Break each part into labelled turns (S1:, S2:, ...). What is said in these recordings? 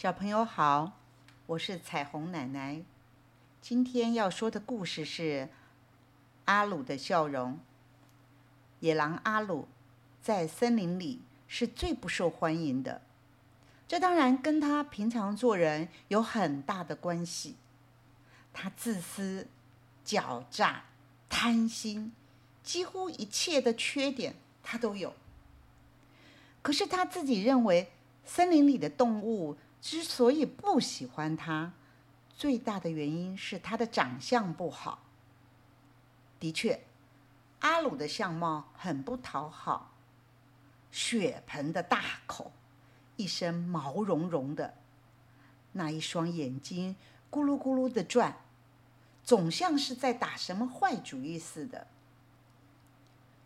S1: 小朋友好，我是彩虹奶奶。今天要说的故事是阿鲁的笑容。野狼阿鲁在森林里是最不受欢迎的，这当然跟他平常做人有很大的关系。他自私、狡诈、贪心，几乎一切的缺点他都有。可是他自己认为，森林里的动物。之所以不喜欢他，最大的原因是他的长相不好。的确，阿鲁的相貌很不讨好，血盆的大口，一身毛茸茸的，那一双眼睛咕噜咕噜的转，总像是在打什么坏主意似的。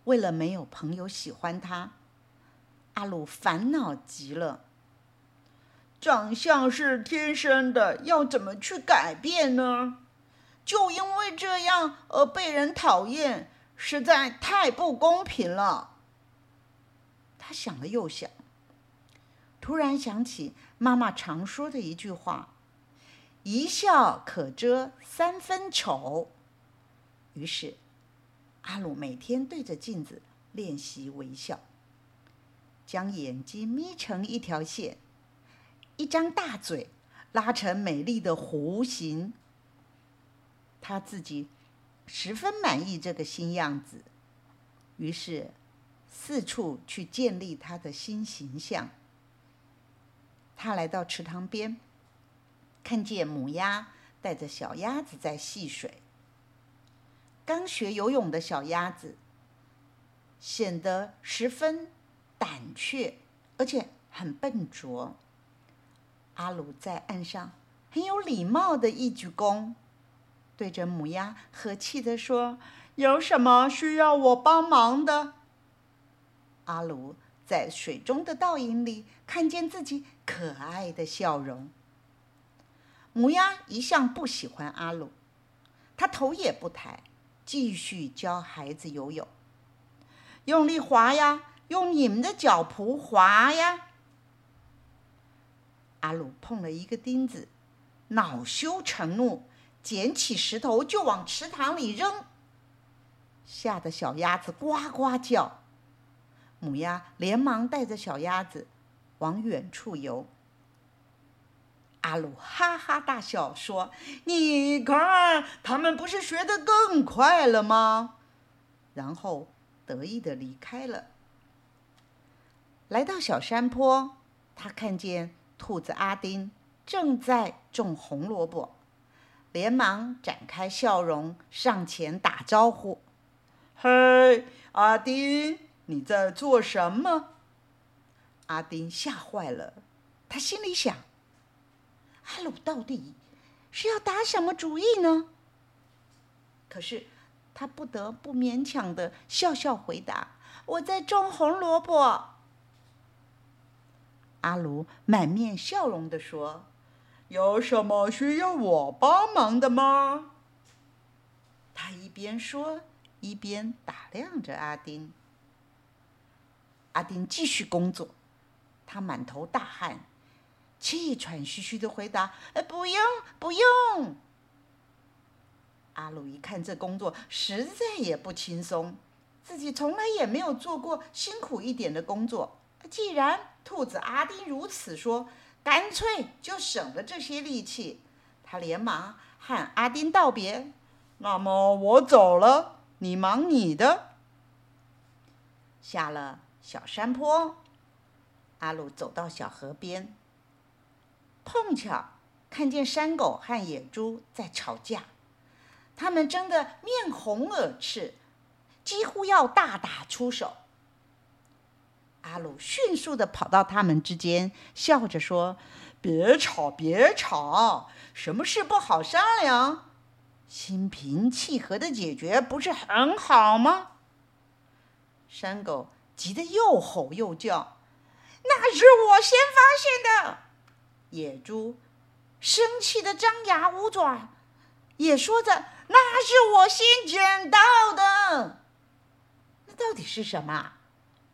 S1: 为了没有朋友喜欢他，阿鲁烦恼极了。长相是天生的，要怎么去改变呢？就因为这样而被人讨厌，实在太不公平了。他想了又想，突然想起妈妈常说的一句话：“一笑可遮三分丑。”于是，阿鲁每天对着镜子练习微笑，将眼睛眯成一条线。一张大嘴拉成美丽的弧形，他自己十分满意这个新样子，于是四处去建立他的新形象。他来到池塘边，看见母鸭带着小鸭子在戏水。刚学游泳的小鸭子显得十分胆怯，而且很笨拙。阿鲁在岸上很有礼貌的一鞠躬，对着母鸭和气的说：“有什么需要我帮忙的？”阿鲁在水中的倒影里看见自己可爱的笑容。母鸭一向不喜欢阿鲁，它头也不抬，继续教孩子游泳：“用力划呀，用你们的脚蹼划呀。”阿鲁碰了一个钉子，恼羞成怒，捡起石头就往池塘里扔，吓得小鸭子呱呱叫。母鸭连忙带着小鸭子往远处游。阿鲁哈哈大笑说：“你看，他们不是学得更快了吗？”然后得意的离开了。来到小山坡，他看见。兔子阿丁正在种红萝卜，连忙展开笑容上前打招呼：“嘿，阿丁，你在做什么？”阿丁吓坏了，他心里想：“阿鲁到底是要打什么主意呢？”可是他不得不勉强的笑笑回答：“我在种红萝卜。”阿鲁满面笑容地说：“有什么需要我帮忙的吗？”他一边说，一边打量着阿丁。阿丁继续工作，他满头大汗，气喘吁吁的回答：“呃，不用，不用。”阿鲁一看这工作实在也不轻松，自己从来也没有做过辛苦一点的工作。既然兔子阿丁如此说，干脆就省了这些力气。他连忙和阿丁道别：“那么我走了，你忙你的。”下了小山坡，阿鲁走到小河边，碰巧看见山狗和野猪在吵架，他们争得面红耳赤，几乎要大打出手。阿鲁迅速的跑到他们之间，笑着说：“别吵，别吵，什么事不好商量？心平气和的解决不是很好吗？”山狗急得又吼又叫：“那是我先发现的！”野猪生气的张牙舞爪，也说着：“那是我先捡到的。”那到底是什么？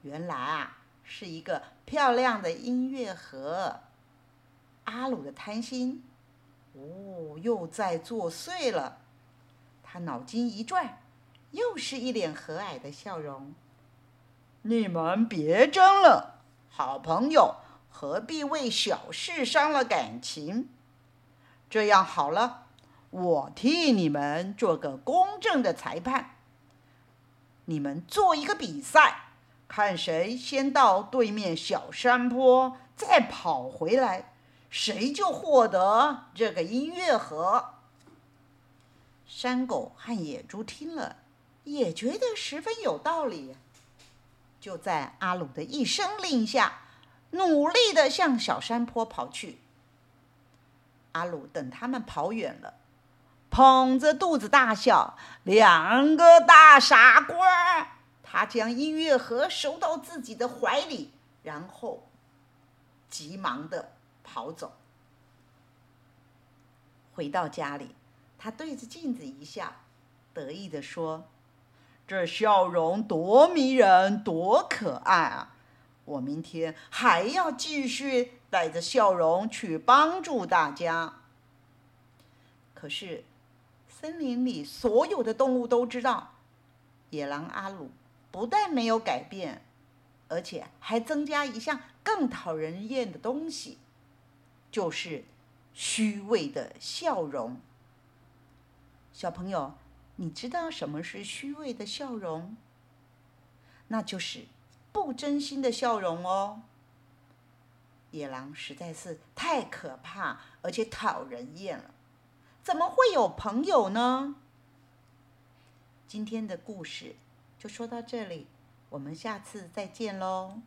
S1: 原来啊！是一个漂亮的音乐盒。阿鲁的贪心，哦，又在作祟了。他脑筋一转，又是一脸和蔼的笑容。你们别争了，好朋友何必为小事伤了感情？这样好了，我替你们做个公正的裁判。你们做一个比赛，看谁先到对面小山坡，再跑回来，谁就获得这个音乐盒。山狗和野猪听了，也觉得十分有道理。就在阿鲁的一声令下，努力地向小山坡跑去。阿鲁等他们跑远了，捧着肚子大笑：“两个大傻瓜！”他将音乐盒收到自己的怀里，然后急忙地跑走。回到家里。他对着镜子一笑，得意地说：“这笑容多迷人，多可爱啊！我明天还要继续带着笑容去帮助大家。”可是，森林里所有的动物都知道，野狼阿鲁不但没有改变，而且还增加一项更讨人厌的东西，就是虚伪的笑容。小朋友，你知道什么是虚伪的笑容？那就是不真心的笑容哦。野狼实在是太可怕，而且讨人厌了，怎么会有朋友呢？今天的故事就说到这里，我们下次再见喽。